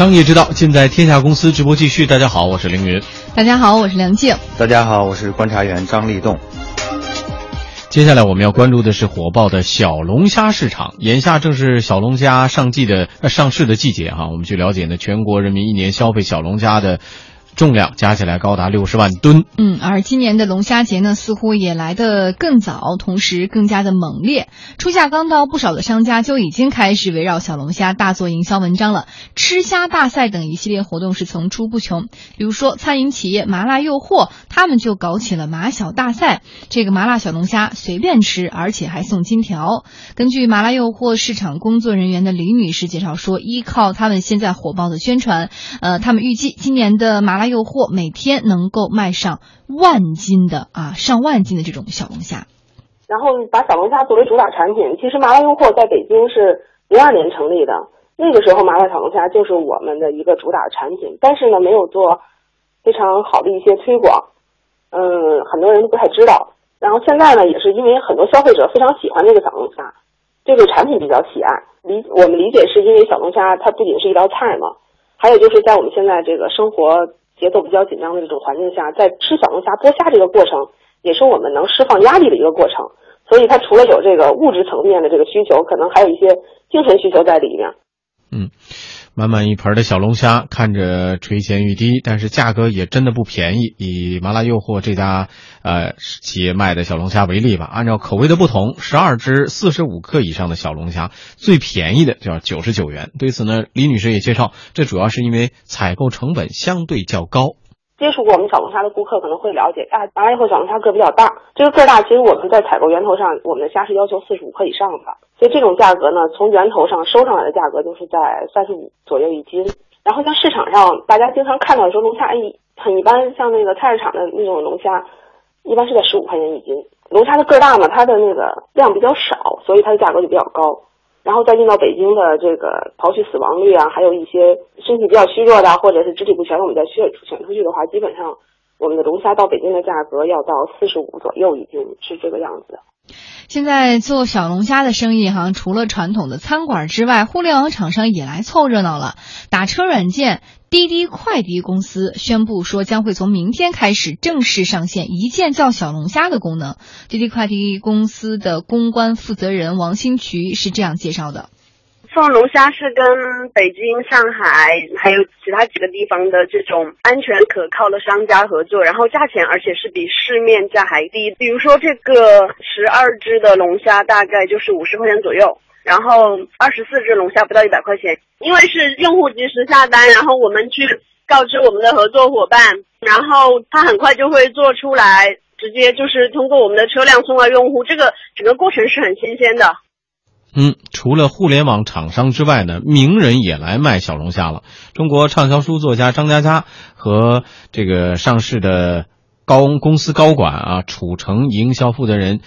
商业之道，尽在天下公司。直播继续，大家好，我是凌云。大家好，我是梁静。大家好，我是观察员张立栋。接下来我们要关注的是火爆的小龙虾市场。眼下正是小龙虾上季的呃上市的季节哈。我们去了解呢，全国人民一年消费小龙虾的。重量加起来高达六十万吨。嗯，而今年的龙虾节呢，似乎也来得更早，同时更加的猛烈。初夏刚到，不少的商家就已经开始围绕小龙虾大做营销文章了。吃虾大赛等一系列活动是层出不穷。比如说，餐饮企业麻辣诱惑，他们就搞起了麻小大赛。这个麻辣小龙虾随便吃，而且还送金条。根据麻辣诱惑市场工作人员的李女士介绍说，依靠他们现在火爆的宣传，呃，他们预计今年的麻麻辣诱惑每天能够卖上万斤的啊，上万斤的这种小龙虾。然后把小龙虾作为主打产品，其实麻辣诱惑在北京是零二年成立的，那个时候麻辣小龙虾就是我们的一个主打产品，但是呢没有做非常好的一些推广，嗯，很多人都不太知道。然后现在呢，也是因为很多消费者非常喜欢这个小龙虾，对这个产品比较喜爱。理我们理解是因为小龙虾它不仅是一道菜嘛。还有就是在我们现在这个生活节奏比较紧张的这种环境下，在吃小龙虾剥虾这个过程，也是我们能释放压力的一个过程。所以它除了有这个物质层面的这个需求，可能还有一些精神需求在里面。嗯。满满一盆的小龙虾，看着垂涎欲滴，但是价格也真的不便宜。以麻辣诱惑这家呃企业卖的小龙虾为例吧，按照口味的不同，十二只四十五克以上的小龙虾，最便宜的就要九十九元。对此呢，李女士也介绍，这主要是因为采购成本相对较高。接触过我们小龙虾的顾客可能会了解，啊，麻辣诱惑小龙虾个比较大，这个个大，其实我们在采购源头上，我们的虾是要求四十五克以上的。所以这种价格呢，从源头上收上来的价格就是在三十五左右一斤。然后像市场上大家经常看到说龙虾一很一般，像那个菜市场的那种龙虾，一般是在十五块钱一斤。龙虾的个大嘛，它的那个量比较少，所以它的价格就比较高。然后再运到北京的这个刨去死亡率啊，还有一些身体比较虚弱的或者是肢体不全，我们再选选出去的话，基本上我们的龙虾到北京的价格要到四十五左右一斤，是这个样子的。现在做小龙虾的生意，哈，除了传统的餐馆之外，互联网厂商也来凑热闹了。打车软件滴滴快滴公司宣布说，将会从明天开始正式上线一键叫小龙虾的功能。滴滴快滴公司的公关负责人王新渠是这样介绍的。送龙虾是跟北京、上海还有其他几个地方的这种安全可靠的商家合作，然后价钱而且是比市面价还低。比如说这个十二只的龙虾大概就是五十块钱左右，然后二十四只龙虾不到一百块钱。因为是用户及时下单，然后我们去告知我们的合作伙伴，然后他很快就会做出来，直接就是通过我们的车辆送到用户。这个整个过程是很新鲜的。嗯，除了互联网厂商之外呢，名人也来卖小龙虾了。中国畅销书作家张嘉佳和这个上市的高公司高管啊，楚城营销负责人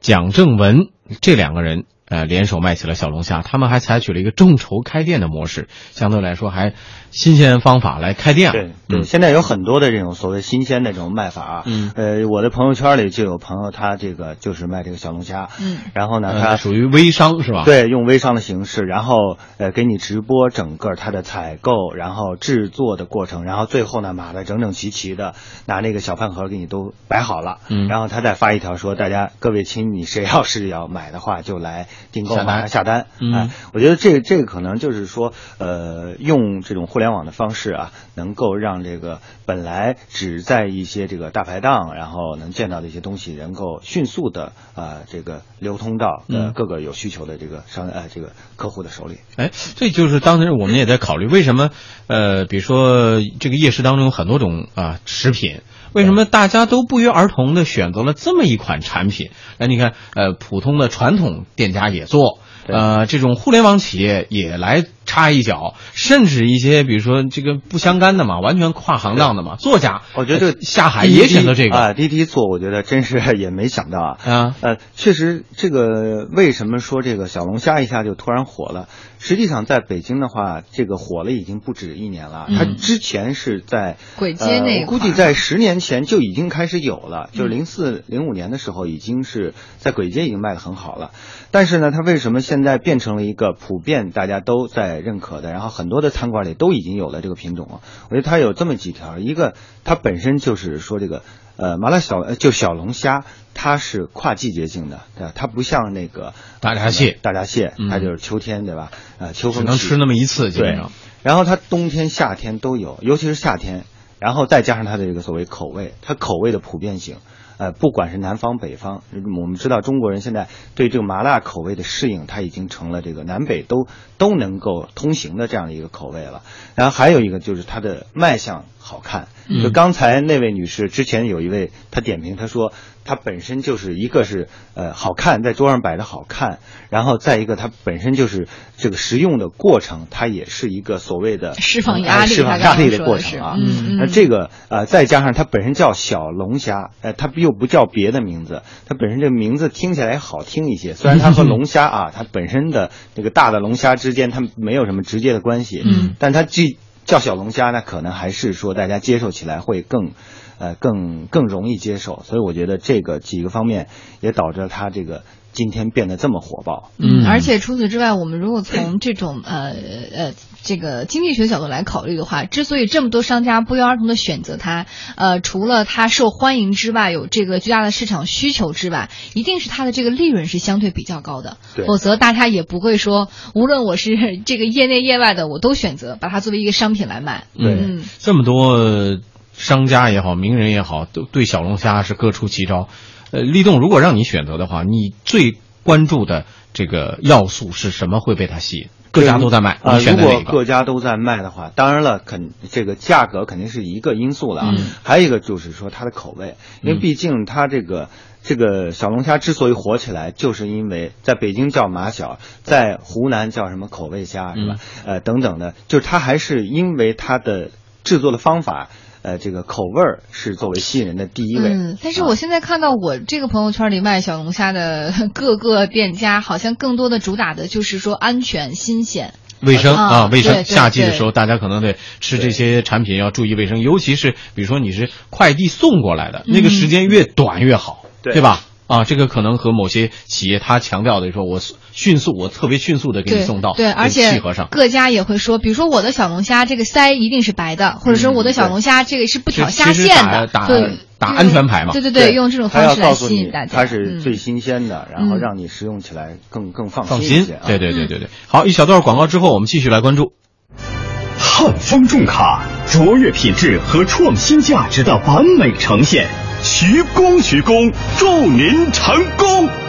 蒋正文这两个人。呃，联手卖起了小龙虾，他们还采取了一个众筹开店的模式，相对来说还新鲜方法来开店。对，对，现在有很多的这种所谓新鲜的这种卖法啊。嗯，呃，我的朋友圈里就有朋友，他这个就是卖这个小龙虾。嗯，然后呢，他属于微商是吧？对，用微商的形式，然后呃给你直播整个他的采购，然后制作的过程，然后最后呢码的整整齐齐的，拿那个小饭盒给你都摆好了。嗯，然后他再发一条说，大家各位亲，你谁要是要买的话，就来。订购马上下单，哎，我觉得这这个可能就是说，呃，用这种互联网的方式啊，能够让这个本来只在一些这个大排档然后能见到的一些东西，能够迅速的啊，这个流通到呃各个有需求的这个商呃这个客户的手里。哎，这就是当时我们也在考虑，为什么呃，比如说这个夜市当中有很多种啊食品。为什么大家都不约而同的选择了这么一款产品？那你看，呃，普通的传统店家也做，呃，这种互联网企业也来。插一脚，甚至一些比如说这个不相干的嘛，完全跨行当的嘛，作家，我觉得下海也选择这个。啊，滴滴做，我觉得真是 也没想到啊。啊，呃，确实这个为什么说这个小龙虾一下就突然火了？实际上在北京的话，这个火了已经不止一年了，它之前是在鬼街那估计在十年前就已经开始有了，就是零四零五年的时候已经是在鬼街已经卖的很好了，但是呢，它为什么现在变成了一个普遍大家都在也认可的，然后很多的餐馆里都已经有了这个品种了。我觉得它有这么几条，一个它本身就是说这个呃麻辣小就小龙虾，它是跨季节性的，对吧？它不像那个大闸蟹，大闸蟹它就是秋天，对吧？呃，秋风只能吃那么一次，对。然后它冬天夏天都有，尤其是夏天，然后再加上它的这个所谓口味，它口味的普遍性。呃，不管是南方北方，我们知道中国人现在对这个麻辣口味的适应，它已经成了这个南北都都能够通行的这样的一个口味了。然后还有一个就是它的卖相好看，就刚才那位女士之前有一位她点评，她说。它本身就是一个是呃好看，在桌上摆的好看，然后再一个它本身就是这个食用的过程，它也是一个所谓的释放压力、释放压力的过程啊。那这个呃再加上它本身叫小龙虾，呃它又不叫别的名字，它本身这个名字听起来好听一些。虽然它和龙虾啊，它本身的这个大的龙虾之间它没有什么直接的关系，嗯，但它既叫小龙虾，呢可能还是说大家接受起来会更。呃，更更容易接受，所以我觉得这个几个方面也导致它这个今天变得这么火爆。嗯，而且除此之外，我们如果从这种呃呃这个经济学角度来考虑的话，之所以这么多商家不约而同的选择它，呃，除了它受欢迎之外，有这个巨大的市场需求之外，一定是它的这个利润是相对比较高的。否则大家也不会说，无论我是 这个业内业外的，我都选择把它作为一个商品来卖。对，这么多。商家也好，名人也好，都对小龙虾是各出奇招。呃，立栋，如果让你选择的话，你最关注的这个要素是什么会被它吸引？各家都在卖，你选哪个？如果各家都在卖的话，当然了，肯这个价格肯定是一个因素了啊。还有一个就是说它的口味，因为毕竟它这个这个小龙虾之所以火起来，就是因为在北京叫马小，在湖南叫什么口味虾是吧？呃，等等的，就是它还是因为它的制作的方法。呃，这个口味儿是作为吸引人的第一位。嗯，但是我现在看到我这个朋友圈里卖小龙虾的 各个店家，好像更多的主打的就是说安全、新鲜、卫生啊，卫生。夏季的时候，大家可能得吃这些产品要注意卫生，尤其是比如说你是快递送过来的，那个时间越短越好，对吧？啊，这个可能和某些企业他强调的说，我迅速，我特别迅速的给你送到，对，而且契合上。各家也会说，比如说我的小龙虾这个鳃一定是白的，或者说我的小龙虾这个是不挑虾线的，打打安全牌嘛。对对对，用这种方式来吸引大家。它是最新鲜的，然后让你食用起来更更放心放心。对对对对对。好，一小段广告之后，我们继续来关注汉方重卡，卓越品质和创新价值的完美呈现。鞠躬，鞠躬，祝您成功。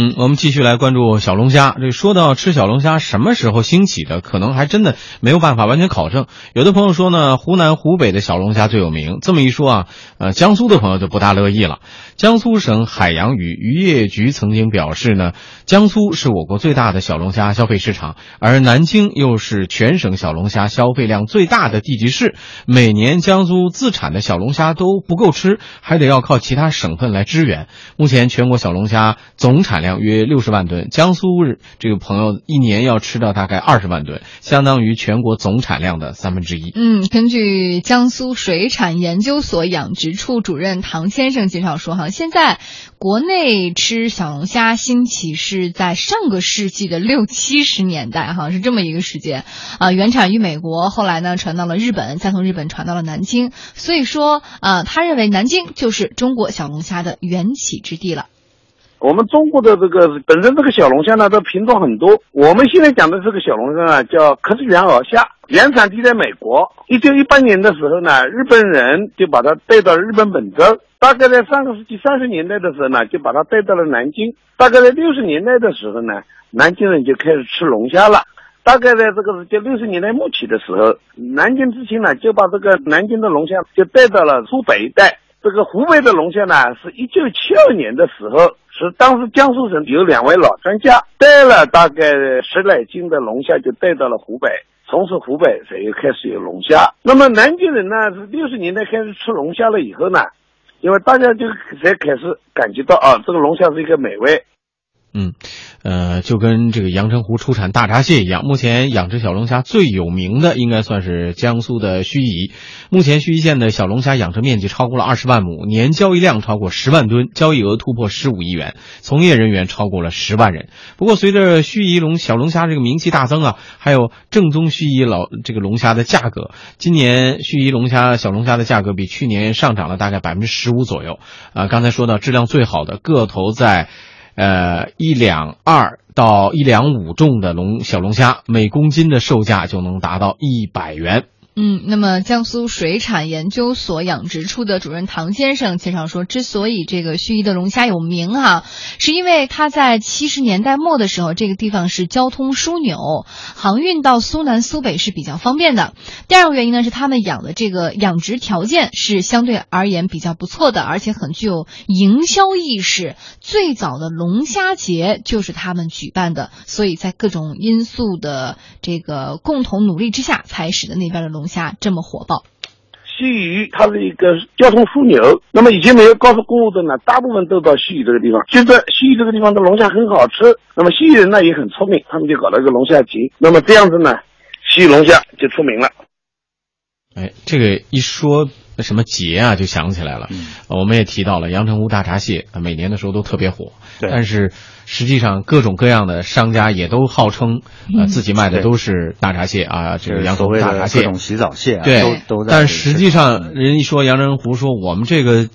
嗯，我们继续来关注小龙虾。这说到吃小龙虾什么时候兴起的，可能还真的没有办法完全考证。有的朋友说呢，湖南、湖北的小龙虾最有名。这么一说啊，呃，江苏的朋友就不大乐意了。江苏省海洋与渔业局曾经表示呢，江苏是我国最大的小龙虾消费市场，而南京又是全省小龙虾消费量最大的地级市。每年江苏自产的小龙虾都不够吃，还得要靠其他省份来支援。目前全国小龙虾总产量。约六十万吨，江苏这个朋友一年要吃到大概二十万吨，相当于全国总产量的三分之一。嗯，根据江苏水产研究所养殖处主任唐先生介绍说，哈，现在国内吃小龙虾兴起是在上个世纪的 六七十年代，哈，是这么一个时间啊，原产于美国，后来呢传到了日本，再从日本传到了南京，所以说啊，他认为南京就是中国小龙虾的缘起之地了。我们中国的这个本身这个小龙虾呢，这品种很多。我们现在讲的这个小龙虾呢，叫克氏原螯虾，原产地在美国。一九一八年的时候呢，日本人就把它带到日本本州。大概在上个世纪三十年代的时候呢，就把它带到了南京。大概在六十年代的时候呢，南京人就开始吃龙虾了。大概在这个就六十年代末期的时候，南京知青呢就把这个南京的龙虾就带到了苏北一带。这个湖北的龙虾呢，是一九七二年的时候。是当时江苏省有两位老专家带了大概十来斤的龙虾，就带到了湖北，从此湖北才又开始有龙虾。那么南京人呢，是六十年代开始吃龙虾了以后呢，因为大家就才开始感觉到啊，这个龙虾是一个美味。嗯，呃，就跟这个阳澄湖出产大闸蟹一样，目前养殖小龙虾最有名的应该算是江苏的盱眙。目前盱眙县的小龙虾养殖面积超过了二十万亩，年交易量超过十万吨，交易额突破十五亿元，从业人员超过了十万人。不过，随着盱眙龙小龙虾这个名气大增啊，还有正宗盱眙老这个龙虾的价格，今年盱眙龙虾小龙虾的价格比去年上涨了大概百分之十五左右。啊，刚才说到质量最好的个头在。呃，一两二到一两五重的龙小龙虾，每公斤的售价就能达到一百元。嗯，那么江苏水产研究所养殖处的主任唐先生介绍说，之所以这个盱眙的龙虾有名哈，是因为它在七十年代末的时候，这个地方是交通枢纽，航运到苏南苏北是比较方便的。第二个原因呢，是他们养的这个养殖条件是相对而言比较不错的，而且很具有营销意识。最早的龙虾节就是他们举办的，所以在各种因素的这个共同努力之下，才使得那边的龙。虾这么火爆，西屿它是一个交通枢纽。那么以前没有高速公路的呢，大部分都到西屿这个地方。现在西屿这个地方的龙虾很好吃，那么西屿人呢也很聪明，他们就搞了一个龙虾节。那么这样子呢，西屿龙虾就出名了。哎，这个一说。什么节啊，就想起来了。嗯，我们也提到了阳澄湖大闸蟹，每年的时候都特别火。对。但是实际上，各种各样的商家也都号称，呃，自己卖的都是大闸蟹啊，这个阳澄湖大闸蟹。各种洗澡蟹啊，对，都都在。但实际上，人一说阳澄湖，说我们这个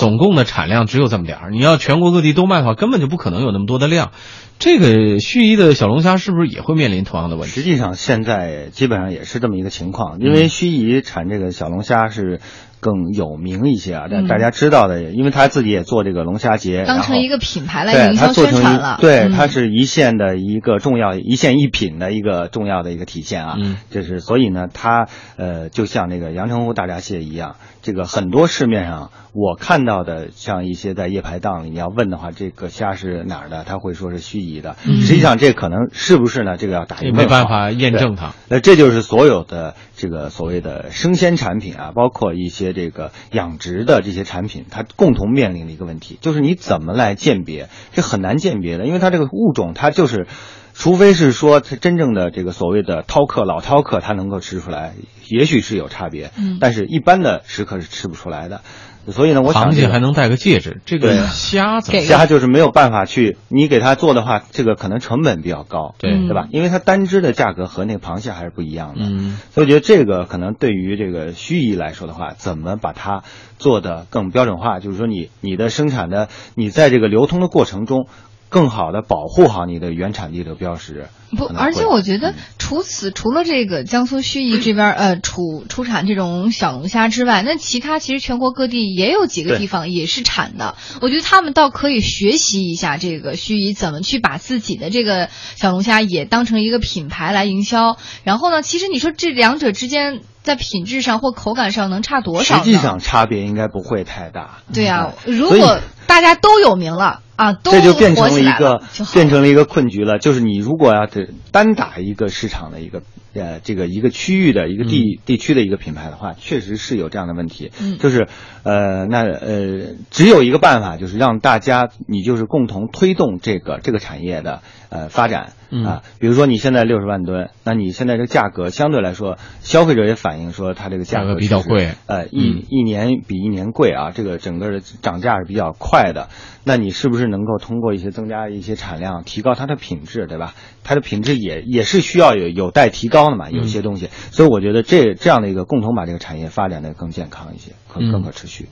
总共的产量只有这么点儿。你要全国各地都卖的话，根本就不可能有那么多的量。这个盱眙的小龙虾是不是也会面临同样的问题？实际上，现在基本上也是这么一个情况，因为盱眙产这个小龙虾是更有名一些啊，但大家知道的，因为他自己也做这个龙虾节，当成一个品牌来营销宣传了。对，它是一线的一个重要一线一品的一个重要的一个体现啊。嗯，就是所以呢，它呃，就像那个阳澄湖大闸蟹一样，这个很多市面上我看到的，像一些在夜排档里，你要问的话，这个虾是哪儿的，他会说是盱眙。的，实际上这可能是不是呢？这个要打一个没办法验证它。那这就是所有的这个所谓的生鲜产品啊，包括一些这个养殖的这些产品，它共同面临的一个问题，就是你怎么来鉴别？这很难鉴别的，因为它这个物种，它就是，除非是说它真正的这个所谓的饕客老饕客，它能够吃出来，也许是有差别，嗯，但是一般的食客是吃不出来的。所以呢，我螃蟹还能戴个戒指，这个虾子虾就是没有办法去，你给它做的话，这个可能成本比较高，对对吧？因为它单只的价格和那个螃蟹还是不一样的，嗯，所以我觉得这个可能对于这个盱眙来说的话，怎么把它做的更标准化？就是说，你你的生产的，你在这个流通的过程中。更好的保护好你的原产地的标识。不，而且我觉得除此除了这个江苏盱眙这边呃出出产这种小龙虾之外，那其他其实全国各地也有几个地方也是产的。我觉得他们倒可以学习一下这个盱眙怎么去把自己的这个小龙虾也当成一个品牌来营销。然后呢，其实你说这两者之间在品质上或口感上能差多少？实际上差别应该不会太大。对呀，如果大家都有名了。啊，这就变成了一个变成了一个困局了。就是你如果要是单打一个市场的一个呃这个一个区域的一个地地区的一个品牌的话，确实是有这样的问题。嗯，就是呃那呃只有一个办法，就是让大家你就是共同推动这个这个产业的呃发展啊。比如说你现在六十万吨，那你现在这个价格相对来说，消费者也反映说它这个价格比较贵，呃一一年比一年贵啊，这个整个的涨价是比较快的。那你是不是能够通过一些增加一些产量，提高它的品质，对吧？它的品质也也是需要有有待提高的嘛，有些东西。所以我觉得这这样的一个共同把这个产业发展的更健康一些，可更可持续。